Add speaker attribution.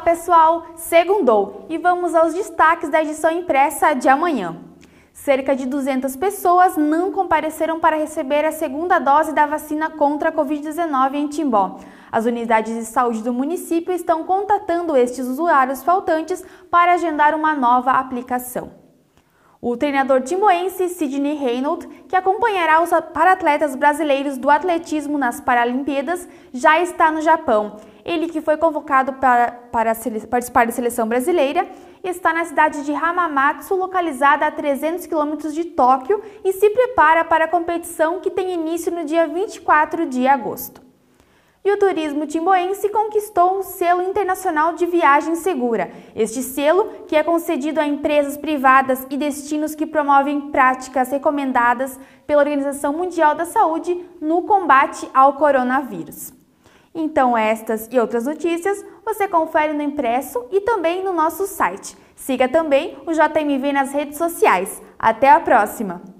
Speaker 1: pessoal, segundou e vamos aos destaques da edição impressa de amanhã. Cerca de 200 pessoas não compareceram para receber a segunda dose da vacina contra a Covid-19 em Timbó. As unidades de saúde do município estão contatando estes usuários faltantes para agendar uma nova aplicação. O treinador timboense Sidney Reynolds, que acompanhará os paratletas brasileiros do atletismo nas Paralimpíadas, já está no Japão. Ele que foi convocado para, para participar da seleção brasileira está na cidade de Hamamatsu, localizada a 300 quilômetros de Tóquio, e se prepara para a competição que tem início no dia 24 de agosto e o turismo timboense conquistou o selo internacional de viagem segura. Este selo, que é concedido a empresas privadas e destinos que promovem práticas recomendadas pela Organização Mundial da Saúde no combate ao coronavírus. Então, estas e outras notícias você confere no impresso e também no nosso site. Siga também o JMV nas redes sociais. Até a próxima!